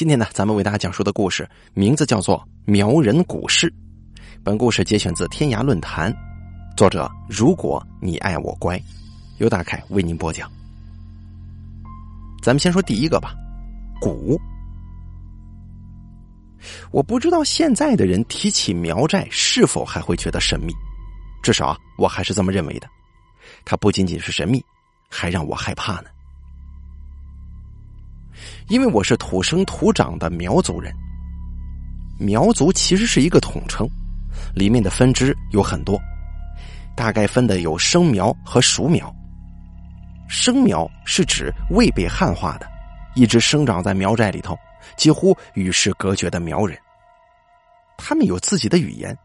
今天呢，咱们为大家讲述的故事名字叫做《苗人古事》。本故事节选自天涯论坛，作者如果你爱我乖，由大凯为您播讲。咱们先说第一个吧，蛊。我不知道现在的人提起苗寨是否还会觉得神秘，至少啊，我还是这么认为的。它不仅仅是神秘，还让我害怕呢。因为我是土生土长的苗族人，苗族其实是一个统称，里面的分支有很多，大概分的有生苗和熟苗。生苗是指未被汉化的，一直生长在苗寨里头，几乎与世隔绝的苗人。他们有自己的语言，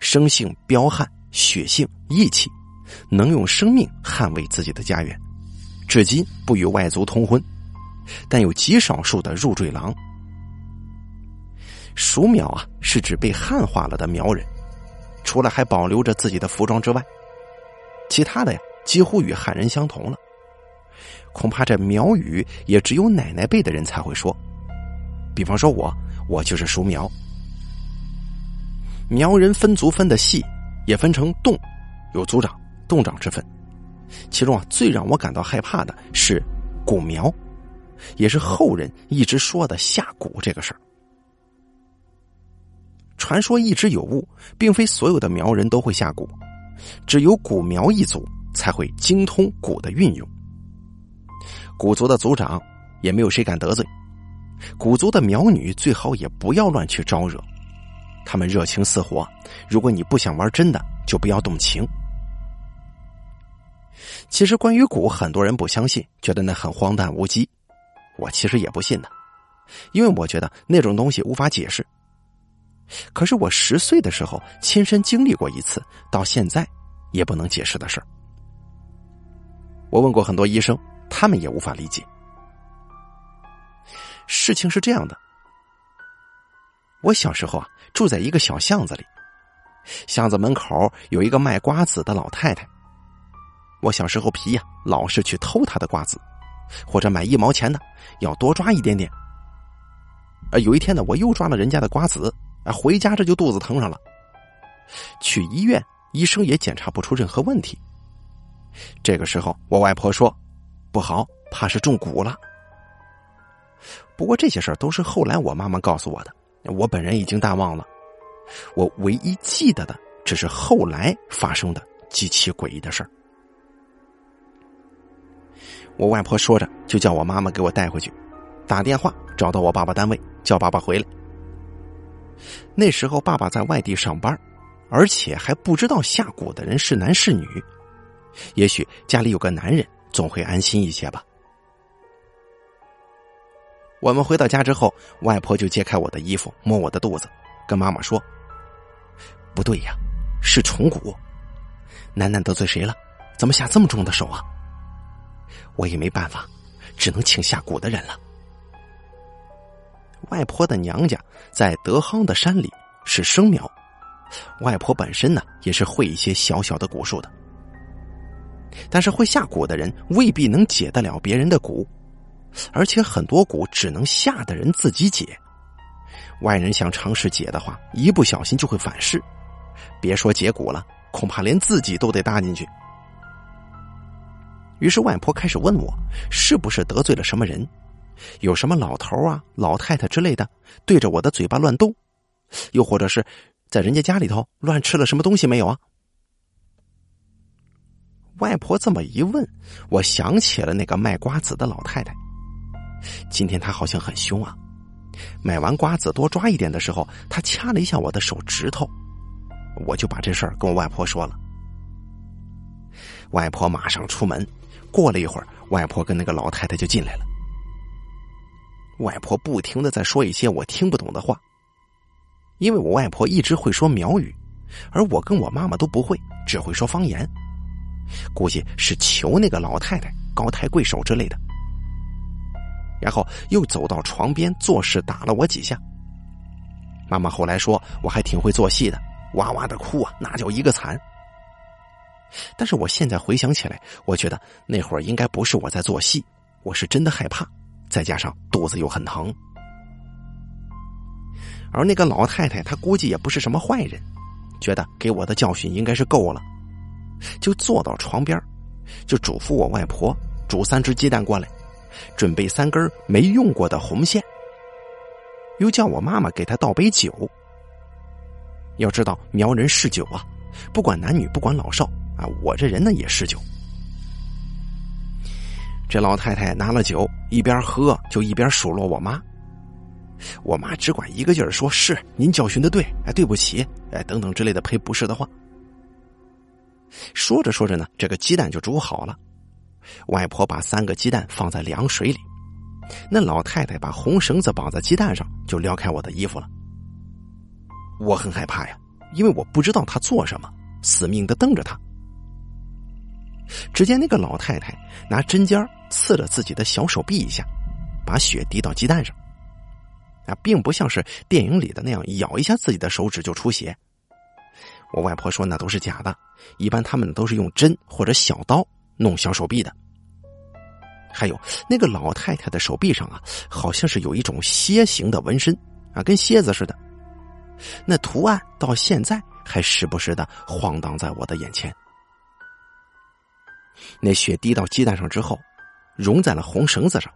生性彪悍，血性义气，能用生命捍卫自己的家园，至今不与外族通婚。但有极少数的入赘郎。熟苗啊，是指被汉化了的苗人，除了还保留着自己的服装之外，其他的呀，几乎与汉人相同了。恐怕这苗语也只有奶奶辈的人才会说。比方说我，我就是熟苗。苗人分族分的细，也分成洞，有族长、洞长之分。其中啊，最让我感到害怕的是古苗。也是后人一直说的下蛊这个事儿。传说一直有误，并非所有的苗人都会下蛊，只有蛊苗一族才会精通蛊的运用。蛊族的族长也没有谁敢得罪，蛊族的苗女最好也不要乱去招惹，他们热情似火。如果你不想玩真的，就不要动情。其实关于蛊，很多人不相信，觉得那很荒诞无稽。我其实也不信的，因为我觉得那种东西无法解释。可是我十岁的时候亲身经历过一次，到现在也不能解释的事儿。我问过很多医生，他们也无法理解。事情是这样的：我小时候啊，住在一个小巷子里，巷子门口有一个卖瓜子的老太太。我小时候皮呀，老是去偷她的瓜子。或者买一毛钱的，要多抓一点点。啊，有一天呢，我又抓了人家的瓜子，啊，回家这就肚子疼上了。去医院，医生也检查不出任何问题。这个时候，我外婆说：“不好，怕是中蛊了。”不过这些事儿都是后来我妈妈告诉我的，我本人已经淡忘了。我唯一记得的，只是后来发生的极其诡异的事儿。我外婆说着，就叫我妈妈给我带回去，打电话找到我爸爸单位，叫爸爸回来。那时候爸爸在外地上班，而且还不知道下蛊的人是男是女，也许家里有个男人，总会安心一些吧。我们回到家之后，外婆就揭开我的衣服，摸我的肚子，跟妈妈说：“不对呀，是虫蛊，楠楠得罪谁了？怎么下这么重的手啊？”我也没办法，只能请下蛊的人了。外婆的娘家在德夯的山里，是生苗。外婆本身呢，也是会一些小小的蛊术的。但是会下蛊的人未必能解得了别人的蛊，而且很多蛊只能下的人自己解。外人想尝试解的话，一不小心就会反噬，别说解蛊了，恐怕连自己都得搭进去。于是外婆开始问我，是不是得罪了什么人？有什么老头啊、老太太之类的对着我的嘴巴乱动？又或者是在人家家里头乱吃了什么东西没有啊？外婆这么一问，我想起了那个卖瓜子的老太太。今天她好像很凶啊！买完瓜子多抓一点的时候，她掐了一下我的手指头，我就把这事儿跟我外婆说了。外婆马上出门。过了一会儿，外婆跟那个老太太就进来了。外婆不停的在说一些我听不懂的话，因为我外婆一直会说苗语，而我跟我妈妈都不会，只会说方言。估计是求那个老太太高抬贵手之类的。然后又走到床边，作势打了我几下。妈妈后来说我还挺会做戏的，哇哇的哭啊，那叫一个惨。但是我现在回想起来，我觉得那会儿应该不是我在做戏，我是真的害怕，再加上肚子又很疼。而那个老太太，她估计也不是什么坏人，觉得给我的教训应该是够了，就坐到床边，就嘱咐我外婆煮三只鸡蛋过来，准备三根没用过的红线，又叫我妈妈给她倒杯酒。要知道苗人嗜酒啊，不管男女，不管老少啊，我这人呢也嗜酒。这老太太拿了酒，一边喝就一边数落我妈。我妈只管一个劲儿说：“是您教训的对，哎，对不起，哎，等等之类的赔不是的话。”说着说着呢，这个鸡蛋就煮好了。外婆把三个鸡蛋放在凉水里，那老太太把红绳子绑在鸡蛋上，就撩开我的衣服了。我很害怕呀，因为我不知道她做什么，死命的瞪着她。只见那个老太太拿针尖刺了自己的小手臂一下，把血滴到鸡蛋上。啊，并不像是电影里的那样咬一下自己的手指就出血。我外婆说那都是假的，一般他们都是用针或者小刀弄小手臂的。还有那个老太太的手臂上啊，好像是有一种楔形的纹身啊，跟蝎子似的。那图案到现在还时不时的晃荡在我的眼前。那血滴到鸡蛋上之后，融在了红绳子上。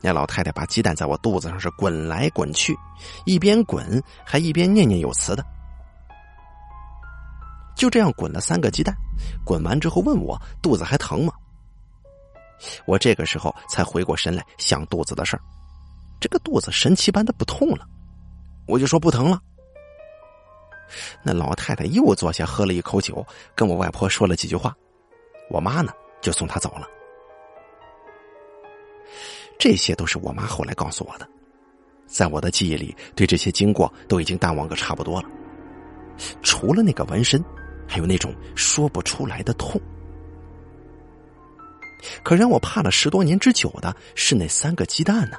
那老太太把鸡蛋在我肚子上是滚来滚去，一边滚还一边念念有词的。就这样滚了三个鸡蛋，滚完之后问我肚子还疼吗？我这个时候才回过神来想肚子的事儿，这个肚子神奇般的不痛了，我就说不疼了。那老太太又坐下喝了一口酒，跟我外婆说了几句话，我妈呢就送他走了。这些都是我妈后来告诉我的，在我的记忆里，对这些经过都已经淡忘个差不多了。除了那个纹身，还有那种说不出来的痛。可让我怕了十多年之久的是那三个鸡蛋呢。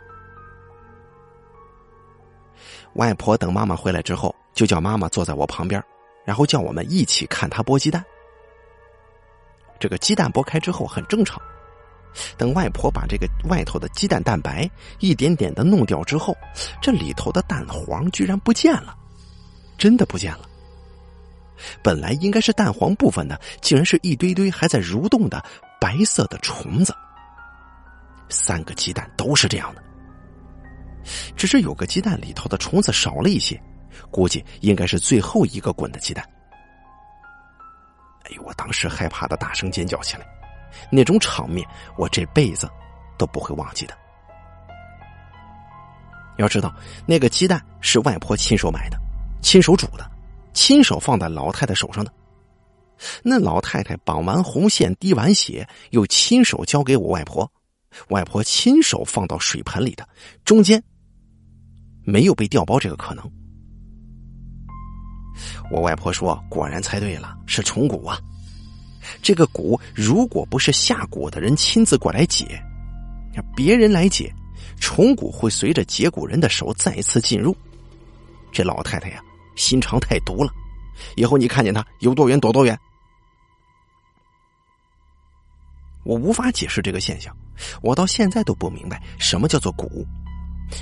外婆等妈妈回来之后，就叫妈妈坐在我旁边，然后叫我们一起看她剥鸡蛋。这个鸡蛋剥开之后很正常。等外婆把这个外头的鸡蛋蛋白一点点的弄掉之后，这里头的蛋黄居然不见了，真的不见了。本来应该是蛋黄部分的，竟然是一堆堆还在蠕动的白色的虫子。三个鸡蛋都是这样的，只是有个鸡蛋里头的虫子少了一些，估计应该是最后一个滚的鸡蛋。我当时害怕的大声尖叫起来。那种场面，我这辈子都不会忘记的。要知道，那个鸡蛋是外婆亲手买的，亲手煮的，亲手放在老太太手上的。那老太太绑完红线、滴完血，又亲手交给我外婆，外婆亲手放到水盆里的，中间没有被调包这个可能。我外婆说：“果然猜对了，是虫蛊啊。”这个蛊如果不是下蛊的人亲自过来解，别人来解，虫蛊会随着解蛊人的手再次进入。这老太太呀，心肠太毒了，以后你看见她有多远躲多远。我无法解释这个现象，我到现在都不明白什么叫做蛊，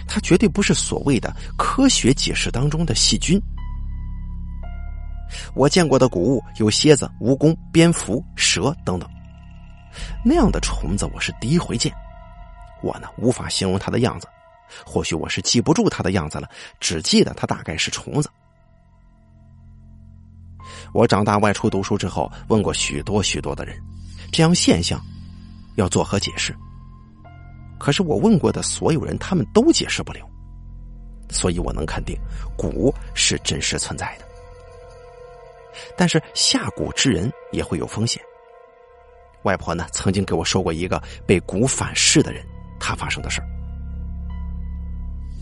它绝对不是所谓的科学解释当中的细菌。我见过的古物有蝎子、蜈蚣、蝙蝠、蛇等等，那样的虫子我是第一回见。我呢无法形容它的样子，或许我是记不住它的样子了，只记得它大概是虫子。我长大外出读书之后，问过许多许多的人，这样现象要作何解释？可是我问过的所有人，他们都解释不了。所以我能肯定，蛊是真实存在的。但是下蛊之人也会有风险。外婆呢，曾经给我说过一个被蛊反噬的人他发生的事。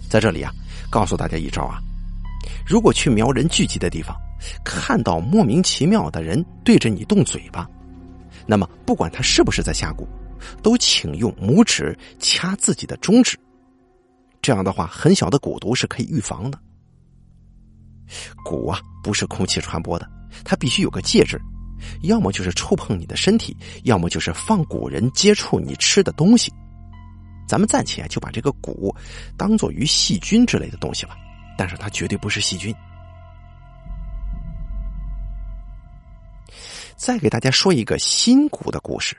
在这里啊，告诉大家一招啊：如果去苗人聚集的地方，看到莫名其妙的人对着你动嘴巴，那么不管他是不是在下蛊，都请用拇指掐自己的中指。这样的话，很小的蛊毒是可以预防的。蛊啊，不是空气传播的。它必须有个介质，要么就是触碰你的身体，要么就是放蛊人接触你吃的东西。咱们暂且就把这个蛊当做于细菌之类的东西吧，但是它绝对不是细菌。再给大家说一个心蛊的故事。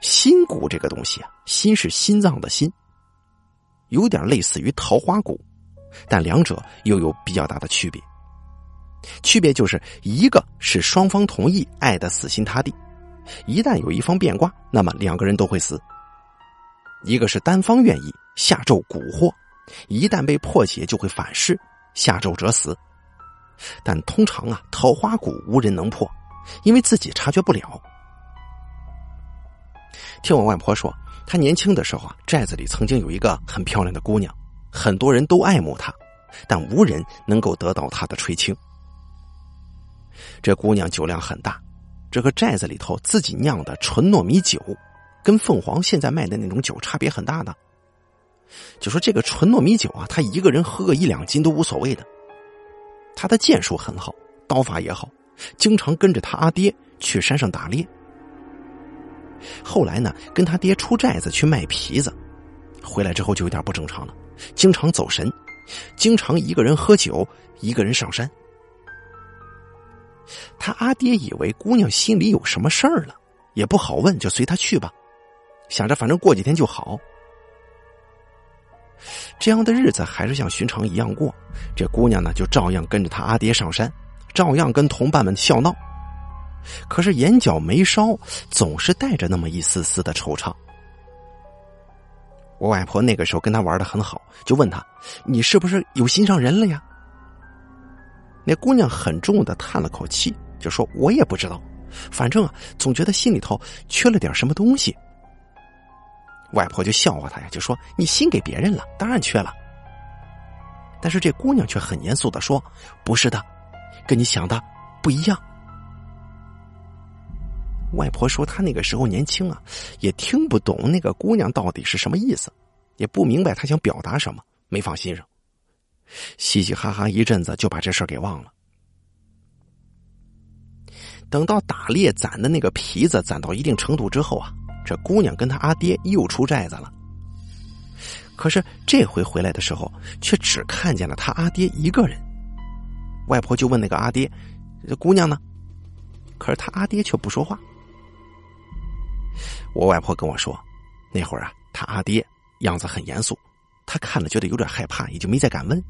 心蛊这个东西啊，心是心脏的心，有点类似于桃花蛊，但两者又有比较大的区别。区别就是一个是双方同意爱的死心塌地，一旦有一方变卦，那么两个人都会死；一个是单方愿意下咒蛊惑，一旦被破解就会反噬，下咒者死。但通常啊，桃花蛊无人能破，因为自己察觉不了。听我外婆说，她年轻的时候啊，寨子里曾经有一个很漂亮的姑娘，很多人都爱慕她，但无人能够得到她的垂青。这姑娘酒量很大，这个寨子里头自己酿的纯糯米酒，跟凤凰现在卖的那种酒差别很大的。就说这个纯糯米酒啊，她一个人喝个一两斤都无所谓的。他的剑术很好，刀法也好，经常跟着他阿爹去山上打猎。后来呢，跟他爹出寨子去卖皮子，回来之后就有点不正常了，经常走神，经常一个人喝酒，一个人上山。他阿爹以为姑娘心里有什么事儿了，也不好问，就随他去吧，想着反正过几天就好。这样的日子还是像寻常一样过，这姑娘呢就照样跟着他阿爹上山，照样跟同伴们笑闹。可是眼角眉梢总是带着那么一丝丝的惆怅。我外婆那个时候跟她玩的很好，就问她：“你是不是有心上人了呀？”那姑娘很重的叹了口气，就说：“我也不知道，反正啊，总觉得心里头缺了点什么东西。”外婆就笑话他呀，就说：“你心给别人了，当然缺了。”但是这姑娘却很严肃的说：“不是的，跟你想的不一样。”外婆说：“她那个时候年轻啊，也听不懂那个姑娘到底是什么意思，也不明白她想表达什么，没放心上。嘻嘻哈哈一阵子，就把这事儿给忘了。等到打猎攒的那个皮子攒到一定程度之后啊。”这姑娘跟她阿爹又出寨子了，可是这回回来的时候，却只看见了他阿爹一个人。外婆就问那个阿爹：“这姑娘呢？”可是他阿爹却不说话。我外婆跟我说，那会儿啊，他阿爹样子很严肃，他看了觉得有点害怕，也就没再敢问。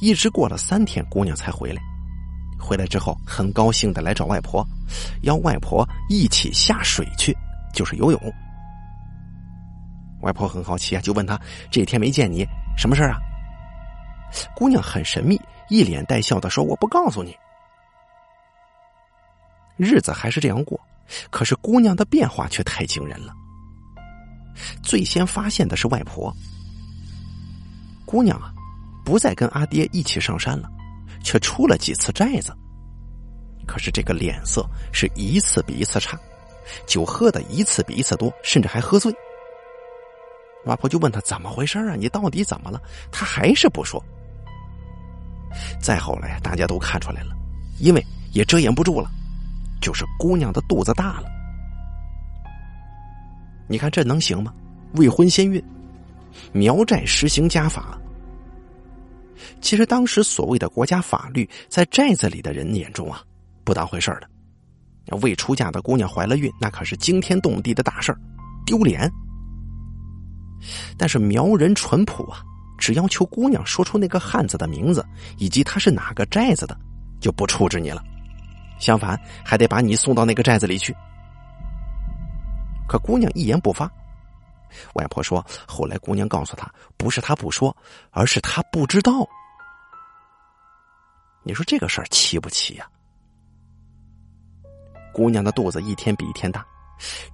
一直过了三天，姑娘才回来。回来之后，很高兴的来找外婆，邀外婆一起下水去，就是游泳。外婆很好奇啊，就问他：“这几天没见你，什么事啊？”姑娘很神秘，一脸带笑的说：“我不告诉你。”日子还是这样过，可是姑娘的变化却太惊人了。最先发现的是外婆，姑娘啊，不再跟阿爹一起上山了。却出了几次寨子，可是这个脸色是一次比一次差，酒喝的一次比一次多，甚至还喝醉。外婆就问他怎么回事啊？你到底怎么了？他还是不说。再后来，大家都看出来了，因为也遮掩不住了，就是姑娘的肚子大了。你看这能行吗？未婚先孕，苗寨实行家法。其实当时所谓的国家法律，在寨子里的人眼中啊，不当回事儿的。未出嫁的姑娘怀了孕，那可是惊天动地的大事儿，丢脸。但是苗人淳朴啊，只要求姑娘说出那个汉子的名字以及他是哪个寨子的，就不处置你了。相反，还得把你送到那个寨子里去。可姑娘一言不发。外婆说：“后来姑娘告诉他，不是他不说，而是他不知道。你说这个事儿奇不奇呀？”姑娘的肚子一天比一天大，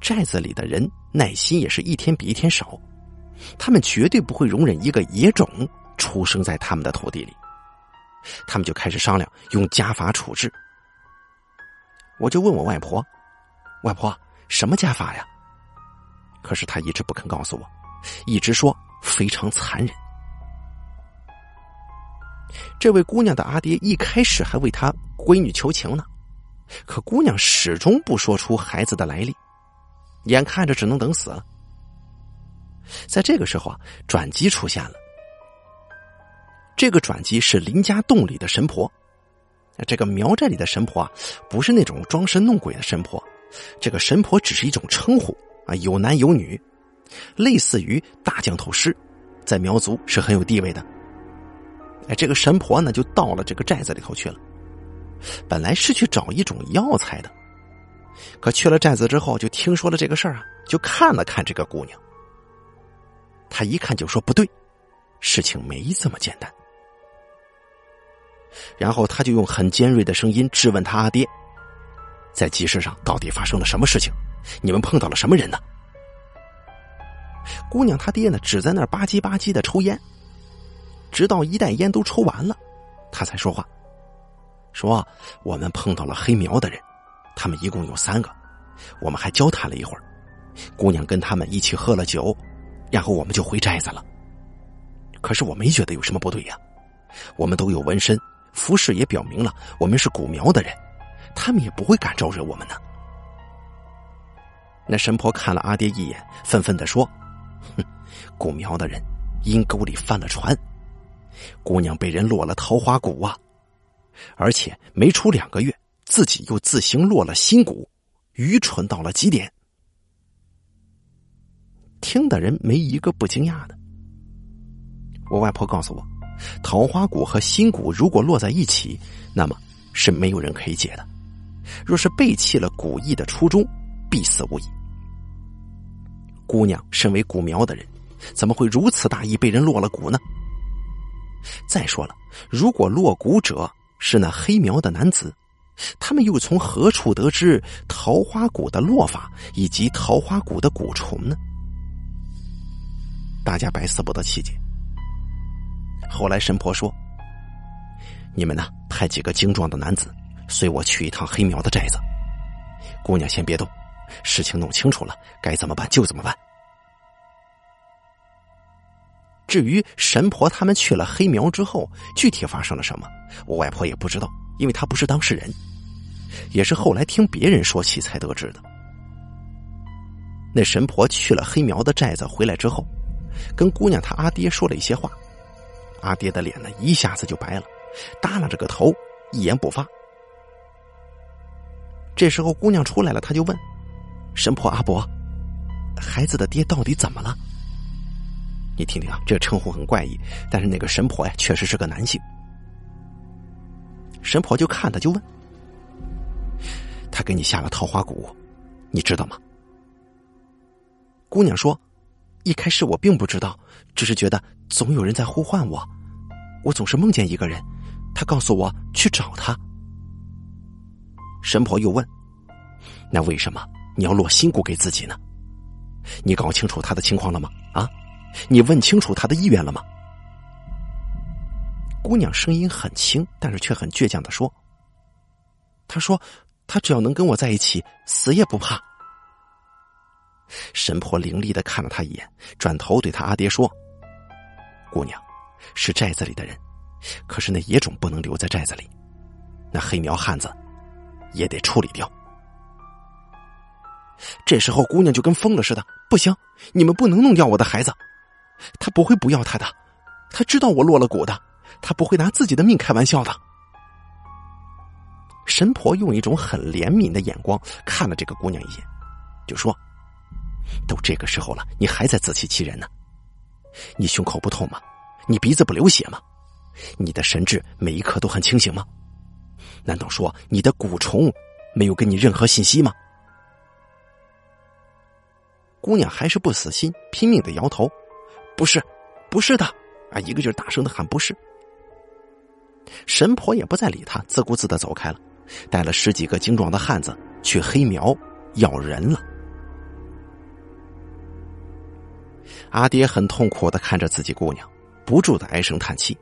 寨子里的人耐心也是一天比一天少，他们绝对不会容忍一个野种出生在他们的土地里。他们就开始商量用家法处置。我就问我外婆：“外婆，什么家法呀？”可是他一直不肯告诉我，一直说非常残忍。这位姑娘的阿爹一开始还为她闺女求情呢，可姑娘始终不说出孩子的来历，眼看着只能等死了。在这个时候啊，转机出现了，这个转机是林家洞里的神婆。这个苗寨里的神婆啊，不是那种装神弄鬼的神婆，这个神婆只是一种称呼啊，有男有女，类似于大降头师，在苗族是很有地位的。哎，这个神婆呢，就到了这个寨子里头去了。本来是去找一种药材的，可去了寨子之后，就听说了这个事儿啊，就看了看这个姑娘。他一看就说不对，事情没这么简单。然后他就用很尖锐的声音质问他阿爹，在集市上到底发生了什么事情？你们碰到了什么人呢？姑娘她爹呢，只在那儿吧唧吧唧的抽烟，直到一袋烟都抽完了，他才说话，说我们碰到了黑苗的人，他们一共有三个，我们还交谈了一会儿，姑娘跟他们一起喝了酒，然后我们就回寨子了。可是我没觉得有什么不对呀，我们都有纹身。服饰也表明了我们是古苗的人，他们也不会敢招惹我们呢。那神婆看了阿爹一眼，愤愤的说：“哼，古苗的人阴沟里翻了船，姑娘被人落了桃花谷啊！而且没出两个月，自己又自行落了新谷，愚蠢到了极点。”听的人没一个不惊讶的。我外婆告诉我。桃花谷和新谷如果落在一起，那么是没有人可以解的。若是背弃了古意的初衷，必死无疑。姑娘身为古苗的人，怎么会如此大意，被人落了蛊呢？再说了，如果落蛊者是那黑苗的男子，他们又从何处得知桃花谷的落法以及桃花谷的蛊虫呢？大家百思不得其解。后来神婆说：“你们呢，派几个精壮的男子随我去一趟黑苗的寨子。姑娘先别动，事情弄清楚了，该怎么办就怎么办。至于神婆他们去了黑苗之后，具体发生了什么，我外婆也不知道，因为她不是当事人，也是后来听别人说起才得知的。那神婆去了黑苗的寨子回来之后，跟姑娘她阿爹说了一些话。”阿爹的脸呢，一下子就白了，耷拉着个头，一言不发。这时候，姑娘出来了，他就问：“神婆阿伯，孩子的爹到底怎么了？”你听听啊，这个称呼很怪异，但是那个神婆呀，确实是个男性。神婆就看他，就问：“他给你下了桃花蛊，你知道吗？”姑娘说：“一开始我并不知道，只是觉得。”总有人在呼唤我，我总是梦见一个人，他告诉我去找他。神婆又问：“那为什么你要落心骨给自己呢？你搞清楚他的情况了吗？啊，你问清楚他的意愿了吗？”姑娘声音很轻，但是却很倔强的说：“他说，他只要能跟我在一起，死也不怕。”神婆凌厉的看了他一眼，转头对他阿爹说。姑娘，是寨子里的人，可是那野种不能留在寨子里，那黑苗汉子也得处理掉。这时候，姑娘就跟疯了似的，不行，你们不能弄掉我的孩子，他不会不要他的，他知道我落了蛊的，他不会拿自己的命开玩笑的。神婆用一种很怜悯的眼光看了这个姑娘一眼，就说：“都这个时候了，你还在自欺欺人呢。”你胸口不痛吗？你鼻子不流血吗？你的神智每一刻都很清醒吗？难道说你的蛊虫没有给你任何信息吗？姑娘还是不死心，拼命的摇头：“不是，不是的！”啊，一个劲儿大声的喊：“不是！”神婆也不再理他，自顾自的走开了，带了十几个精壮的汉子去黑苗要人了。阿爹很痛苦的看着自己姑娘，不住的唉声叹气。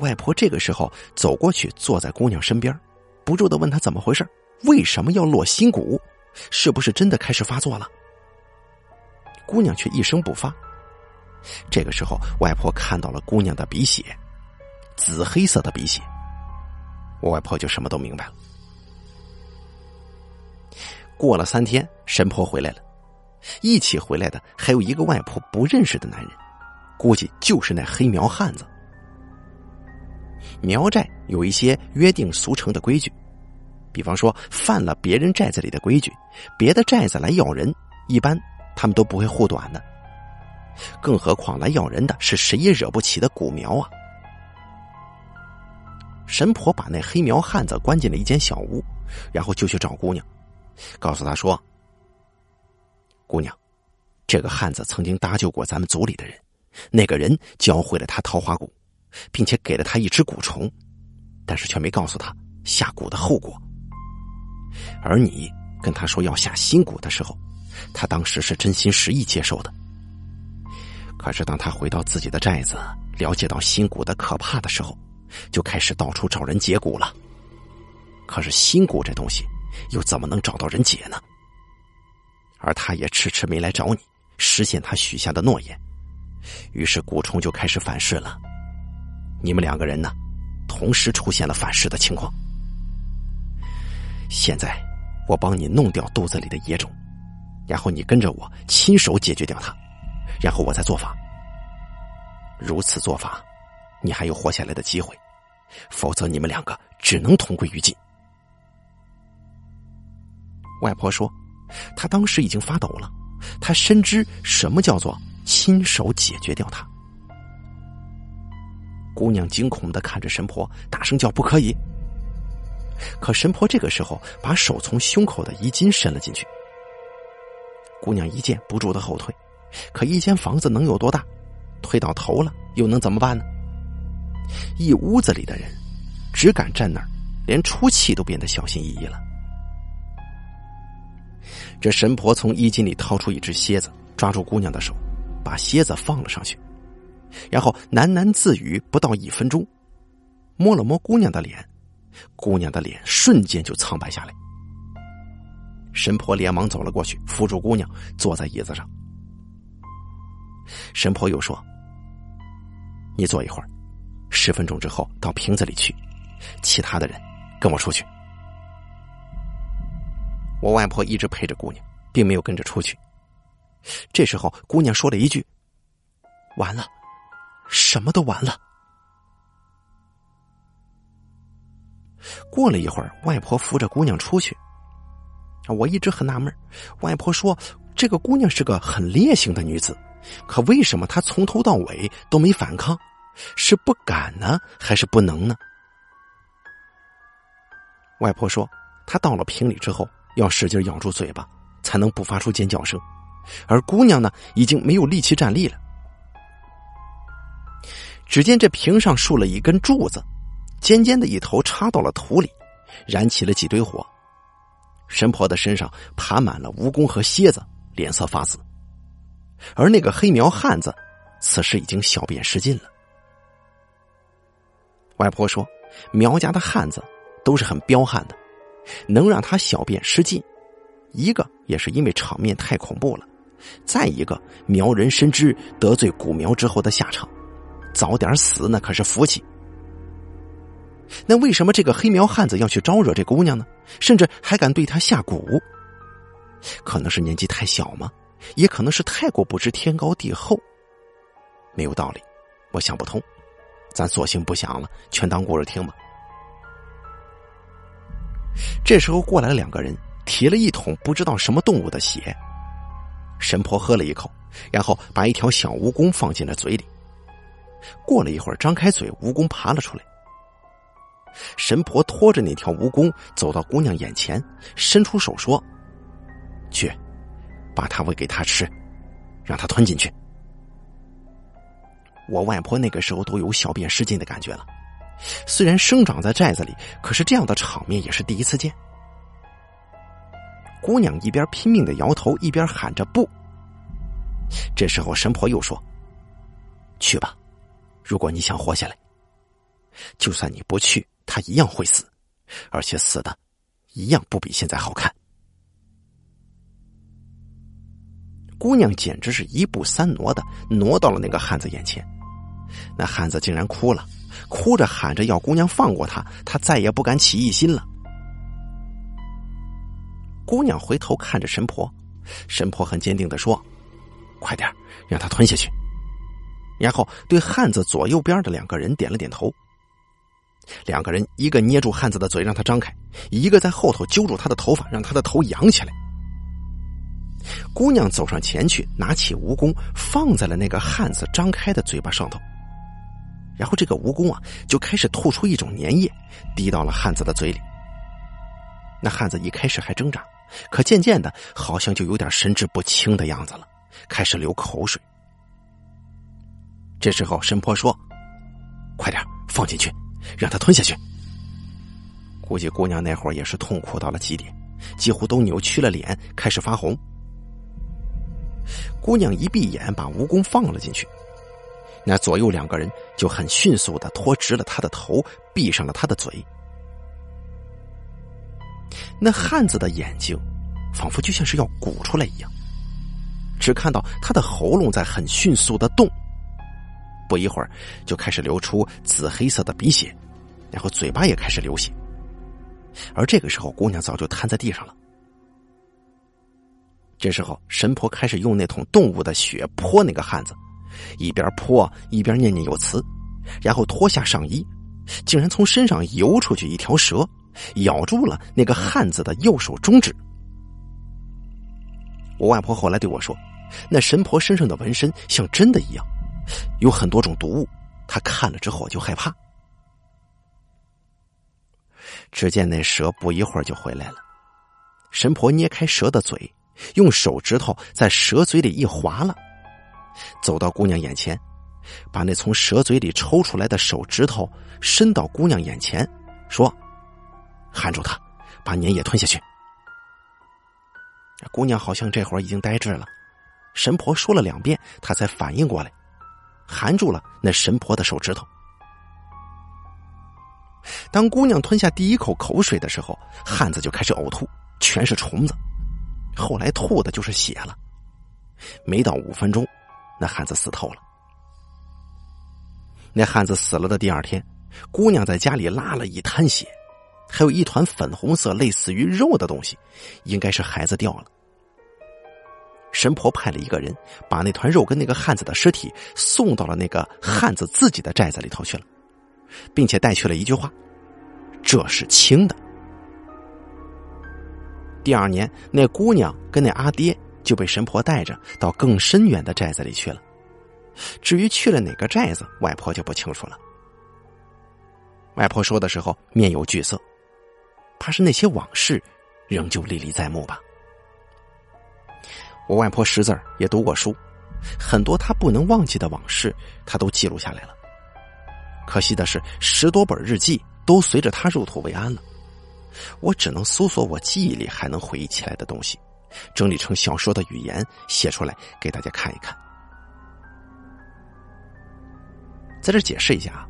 外婆这个时候走过去，坐在姑娘身边，不住的问她怎么回事，为什么要落心谷，是不是真的开始发作了？姑娘却一声不发。这个时候，外婆看到了姑娘的鼻血，紫黑色的鼻血，我外婆就什么都明白了。过了三天，神婆回来了。一起回来的还有一个外婆不认识的男人，估计就是那黑苗汉子。苗寨有一些约定俗成的规矩，比方说犯了别人寨子里的规矩，别的寨子来要人，一般他们都不会护短的。更何况来要人的是谁也惹不起的古苗啊！神婆把那黑苗汉子关进了一间小屋，然后就去找姑娘，告诉他说：“姑娘，这个汉子曾经搭救过咱们族里的人，那个人教会了他桃花蛊，并且给了他一只蛊虫，但是却没告诉他下蛊的后果。而你跟他说要下新蛊的时候，他当时是真心实意接受的。可是当他回到自己的寨子，了解到新蛊的可怕的时候。”就开始到处找人解蛊了。可是新蛊这东西，又怎么能找到人解呢？而他也迟迟没来找你，实现他许下的诺言。于是蛊虫就开始反噬了。你们两个人呢，同时出现了反噬的情况。现在，我帮你弄掉肚子里的野种，然后你跟着我亲手解决掉它，然后我再做法。如此做法，你还有活下来的机会。否则，你们两个只能同归于尽。外婆说：“她当时已经发抖了，她深知什么叫做亲手解决掉他。”姑娘惊恐的看着神婆，大声叫：“不可以！”可神婆这个时候把手从胸口的衣襟伸了进去。姑娘一见，不住的后退。可一间房子能有多大？推到头了，又能怎么办呢？一屋子里的人，只敢站那儿，连出气都变得小心翼翼了。这神婆从衣襟里掏出一只蝎子，抓住姑娘的手，把蝎子放了上去，然后喃喃自语，不到一分钟，摸了摸姑娘的脸，姑娘的脸瞬间就苍白下来。神婆连忙走了过去，扶住姑娘，坐在椅子上。神婆又说：“你坐一会儿。”十分钟之后到瓶子里去，其他的人跟我出去。我外婆一直陪着姑娘，并没有跟着出去。这时候，姑娘说了一句：“完了，什么都完了。”过了一会儿，外婆扶着姑娘出去。我一直很纳闷，外婆说这个姑娘是个很烈性的女子，可为什么她从头到尾都没反抗？是不敢呢，还是不能呢？外婆说，她到了瓶里之后，要使劲咬住嘴巴，才能不发出尖叫声。而姑娘呢，已经没有力气站立了。只见这瓶上竖了一根柱子，尖尖的一头插到了土里，燃起了几堆火。神婆的身上爬满了蜈蚣和蝎子，脸色发紫。而那个黑苗汉子，此时已经小便失禁了。外婆说：“苗家的汉子都是很彪悍的，能让他小便失禁，一个也是因为场面太恐怖了，再一个苗人深知得罪古苗之后的下场，早点死那可是福气。那为什么这个黑苗汉子要去招惹这姑娘呢？甚至还敢对她下蛊？可能是年纪太小吗？也可能是太过不知天高地厚。没有道理，我想不通。”咱索性不想了，全当故事听吧。这时候过来了两个人，提了一桶不知道什么动物的血。神婆喝了一口，然后把一条小蜈蚣放进了嘴里。过了一会儿，张开嘴，蜈蚣爬了出来。神婆拖着那条蜈蚣走到姑娘眼前，伸出手说：“去，把它喂给他吃，让他吞进去。”我外婆那个时候都有小便失禁的感觉了，虽然生长在寨子里，可是这样的场面也是第一次见。姑娘一边拼命的摇头，一边喊着“不”。这时候神婆又说：“去吧，如果你想活下来，就算你不去，他一样会死，而且死的，一样不比现在好看。”姑娘简直是一步三挪的挪到了那个汉子眼前。那汉子竟然哭了，哭着喊着要姑娘放过他，他再也不敢起异心了。姑娘回头看着神婆，神婆很坚定的说：“快点，让他吞下去。”然后对汉子左右边的两个人点了点头。两个人一个捏住汉子的嘴让他张开，一个在后头揪住他的头发让他的头扬起来。姑娘走上前去，拿起蜈蚣放在了那个汉子张开的嘴巴上头，然后这个蜈蚣啊就开始吐出一种粘液，滴到了汉子的嘴里。那汉子一开始还挣扎，可渐渐的，好像就有点神志不清的样子了，开始流口水。这时候神婆说：“快点放进去，让他吞下去。”估计姑娘那会儿也是痛苦到了极点，几乎都扭曲了脸，开始发红。姑娘一闭眼，把蜈蚣放了进去，那左右两个人就很迅速的托直了他的头，闭上了他的嘴。那汉子的眼睛，仿佛就像是要鼓出来一样，只看到他的喉咙在很迅速的动，不一会儿就开始流出紫黑色的鼻血，然后嘴巴也开始流血，而这个时候姑娘早就瘫在地上了。这时候神婆开始用那桶动物的血泼那个汉子，一边泼一边念念有词，然后脱下上衣，竟然从身上游出去一条蛇。咬住了那个汉子的右手中指。我外婆后来对我说：“那神婆身上的纹身像真的一样，有很多种毒物，她看了之后就害怕。”只见那蛇不一会儿就回来了，神婆捏开蛇的嘴，用手指头在蛇嘴里一划了，走到姑娘眼前，把那从蛇嘴里抽出来的手指头伸到姑娘眼前，说。含住它，把粘液吞下去。姑娘好像这会儿已经呆滞了，神婆说了两遍，她才反应过来，含住了那神婆的手指头。当姑娘吞下第一口口水的时候，汉子就开始呕吐，全是虫子，后来吐的就是血了。没到五分钟，那汉子死透了。那汉子死了的第二天，姑娘在家里拉了一滩血。还有一团粉红色，类似于肉的东西，应该是孩子掉了。神婆派了一个人，把那团肉跟那个汉子的尸体送到了那个汉子自己的寨子里头去了，并且带去了一句话：“这是轻的。”第二年，那姑娘跟那阿爹就被神婆带着到更深远的寨子里去了。至于去了哪个寨子，外婆就不清楚了。外婆说的时候，面有惧色。怕是那些往事仍旧历历在目吧。我外婆识字，也读过书，很多她不能忘记的往事，她都记录下来了。可惜的是，十多本日记都随着他入土为安了。我只能搜索我记忆里还能回忆起来的东西，整理成小说的语言写出来给大家看一看。在这解释一下啊，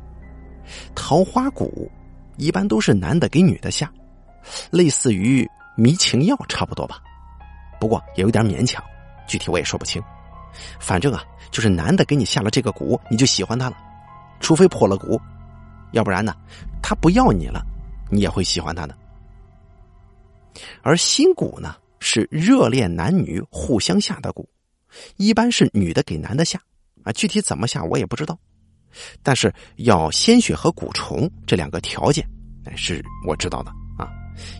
桃花蛊一般都是男的给女的下。类似于迷情药差不多吧，不过也有点勉强，具体我也说不清。反正啊，就是男的给你下了这个蛊，你就喜欢他了，除非破了蛊，要不然呢，他不要你了，你也会喜欢他的。而新蛊呢，是热恋男女互相下的蛊，一般是女的给男的下，啊，具体怎么下我也不知道，但是要鲜血和蛊虫这两个条件，哎，是我知道的啊。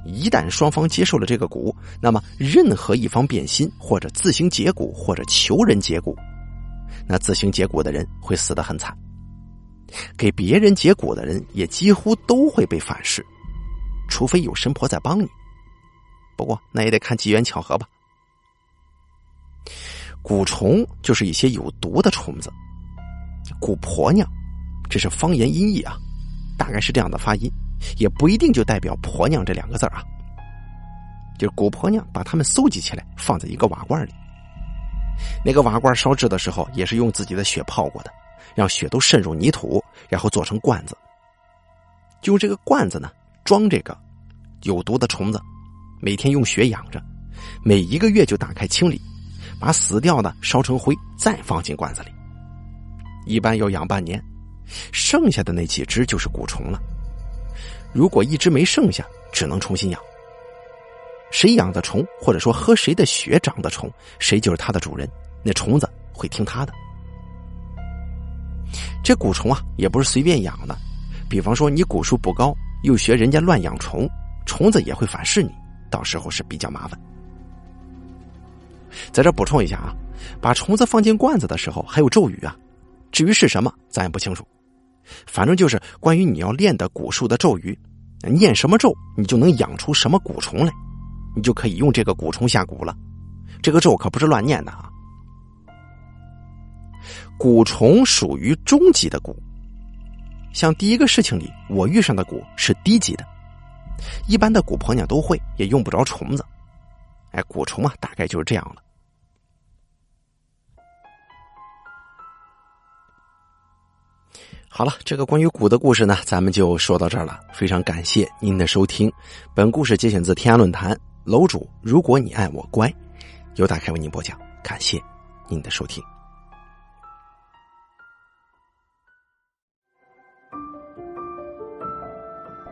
一旦双方接受了这个蛊，那么任何一方变心，或者自行解蛊，或者求人解蛊，那自行解蛊的人会死得很惨；给别人解蛊的人也几乎都会被反噬，除非有神婆在帮你。不过那也得看机缘巧合吧。蛊虫就是一些有毒的虫子，蛊婆娘，这是方言音译啊，大概是这样的发音。也不一定就代表“婆娘”这两个字啊，就是蛊婆娘把他们搜集起来，放在一个瓦罐里。那个瓦罐烧制的时候，也是用自己的血泡过的，让血都渗入泥土，然后做成罐子。就这个罐子呢，装这个有毒的虫子，每天用血养着，每一个月就打开清理，把死掉的烧成灰，再放进罐子里。一般要养半年，剩下的那几只就是蛊虫了。如果一只没剩下，只能重新养。谁养的虫，或者说喝谁的血长的虫，谁就是它的主人。那虫子会听他的。这蛊虫啊，也不是随便养的，比方说你蛊术不高，又学人家乱养虫，虫子也会反噬你，到时候是比较麻烦。在这补充一下啊，把虫子放进罐子的时候还有咒语啊，至于是什么咱也不清楚，反正就是关于你要练的蛊术的咒语，念什么咒你就能养出什么蛊虫来，你就可以用这个蛊虫下蛊了。这个咒可不是乱念的啊。蛊虫属于中级的蛊，像第一个事情里我遇上的蛊是低级的，一般的蛊婆娘都会，也用不着虫子。哎，蛊虫啊，大概就是这样了。好了，这个关于蛊的故事呢，咱们就说到这儿了。非常感谢您的收听，本故事节选自天涯论坛楼主。如果你爱我，乖，由大开为您播讲，感谢您的收听。